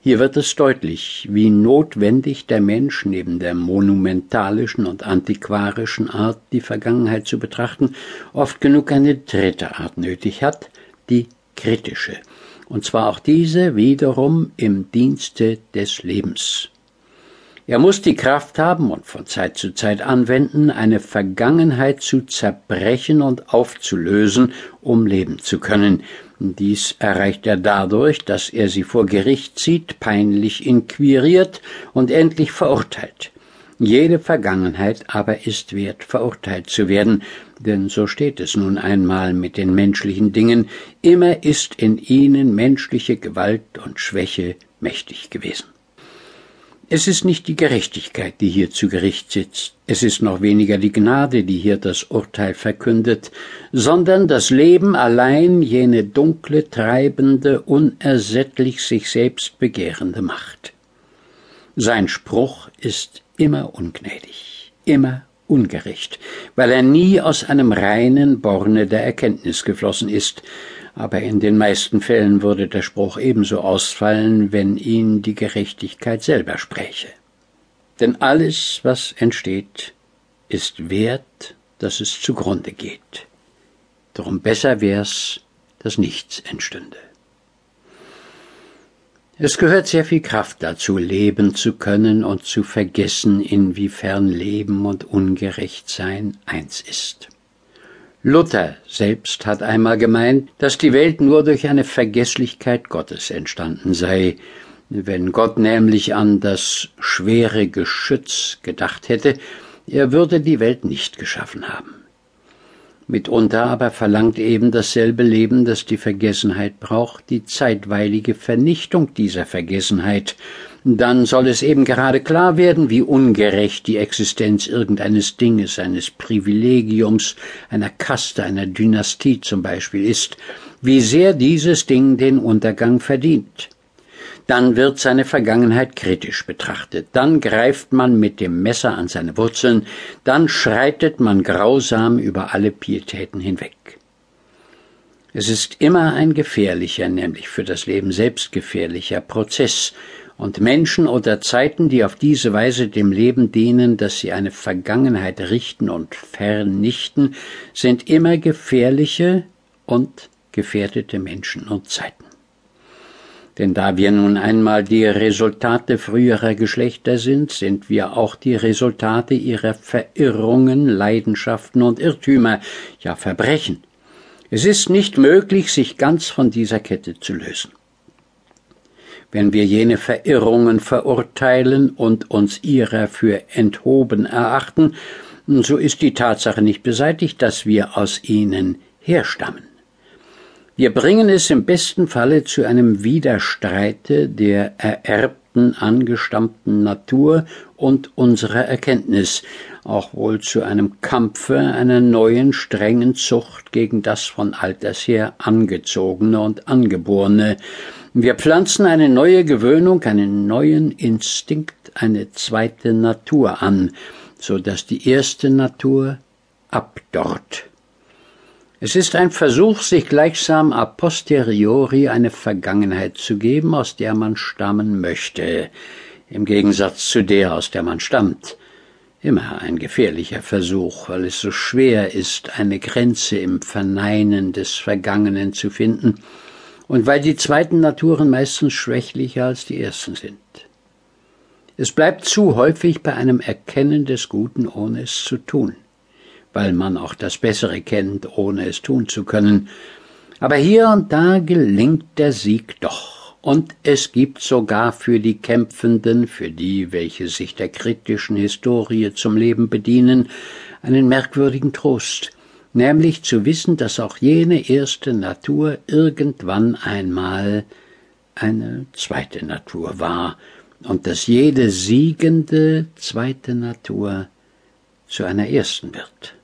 Hier wird es deutlich, wie notwendig der Mensch neben der monumentalischen und antiquarischen Art, die Vergangenheit zu betrachten, oft genug eine dritte Art nötig hat, die kritische, und zwar auch diese wiederum im Dienste des Lebens. Er muss die Kraft haben und von Zeit zu Zeit anwenden, eine Vergangenheit zu zerbrechen und aufzulösen, um leben zu können. Dies erreicht er dadurch, dass er sie vor Gericht zieht, peinlich inquiriert und endlich verurteilt. Jede Vergangenheit aber ist wert, verurteilt zu werden, denn so steht es nun einmal mit den menschlichen Dingen, immer ist in ihnen menschliche Gewalt und Schwäche mächtig gewesen. Es ist nicht die Gerechtigkeit, die hier zu Gericht sitzt, es ist noch weniger die Gnade, die hier das Urteil verkündet, sondern das Leben allein jene dunkle, treibende, unersättlich sich selbst begehrende Macht. Sein Spruch ist immer ungnädig, immer ungerecht, weil er nie aus einem reinen Borne der Erkenntnis geflossen ist, aber in den meisten Fällen würde der Spruch ebenso ausfallen, wenn ihn die Gerechtigkeit selber spräche. Denn alles, was entsteht, ist wert, dass es zugrunde geht. Darum besser wär's, dass nichts entstünde. Es gehört sehr viel Kraft dazu, leben zu können und zu vergessen, inwiefern Leben und Ungerechtsein eins ist. Luther selbst hat einmal gemeint, dass die Welt nur durch eine Vergesslichkeit Gottes entstanden sei. Wenn Gott nämlich an das schwere Geschütz gedacht hätte, er würde die Welt nicht geschaffen haben. Mitunter aber verlangt eben dasselbe Leben, das die Vergessenheit braucht, die zeitweilige Vernichtung dieser Vergessenheit, dann soll es eben gerade klar werden, wie ungerecht die Existenz irgendeines Dinges, eines Privilegiums, einer Kaste, einer Dynastie zum Beispiel ist, wie sehr dieses Ding den Untergang verdient. Dann wird seine Vergangenheit kritisch betrachtet, dann greift man mit dem Messer an seine Wurzeln, dann schreitet man grausam über alle Pietäten hinweg. Es ist immer ein gefährlicher, nämlich für das Leben selbst gefährlicher Prozess, und Menschen oder Zeiten, die auf diese Weise dem Leben dienen, dass sie eine Vergangenheit richten und vernichten, sind immer gefährliche und gefährdete Menschen und Zeiten. Denn da wir nun einmal die Resultate früherer Geschlechter sind, sind wir auch die Resultate ihrer Verirrungen, Leidenschaften und Irrtümer, ja Verbrechen. Es ist nicht möglich, sich ganz von dieser Kette zu lösen wenn wir jene Verirrungen verurteilen und uns ihrer für enthoben erachten, so ist die Tatsache nicht beseitigt, dass wir aus ihnen herstammen. Wir bringen es im besten Falle zu einem Widerstreite der ererbten, angestammten Natur und unserer Erkenntnis, auch wohl zu einem Kampfe einer neuen strengen Zucht gegen das von alters her angezogene und angeborene, wir pflanzen eine neue Gewöhnung, einen neuen Instinkt, eine zweite Natur an, so dass die erste Natur abdorrt. Es ist ein Versuch, sich gleichsam a posteriori eine Vergangenheit zu geben, aus der man stammen möchte, im Gegensatz zu der, aus der man stammt. Immer ein gefährlicher Versuch, weil es so schwer ist, eine Grenze im Verneinen des Vergangenen zu finden, und weil die zweiten Naturen meistens schwächlicher als die ersten sind. Es bleibt zu häufig bei einem Erkennen des Guten, ohne es zu tun, weil man auch das Bessere kennt, ohne es tun zu können. Aber hier und da gelingt der Sieg doch, und es gibt sogar für die Kämpfenden, für die, welche sich der kritischen Historie zum Leben bedienen, einen merkwürdigen Trost nämlich zu wissen, dass auch jene erste Natur irgendwann einmal eine zweite Natur war und dass jede siegende zweite Natur zu einer ersten wird.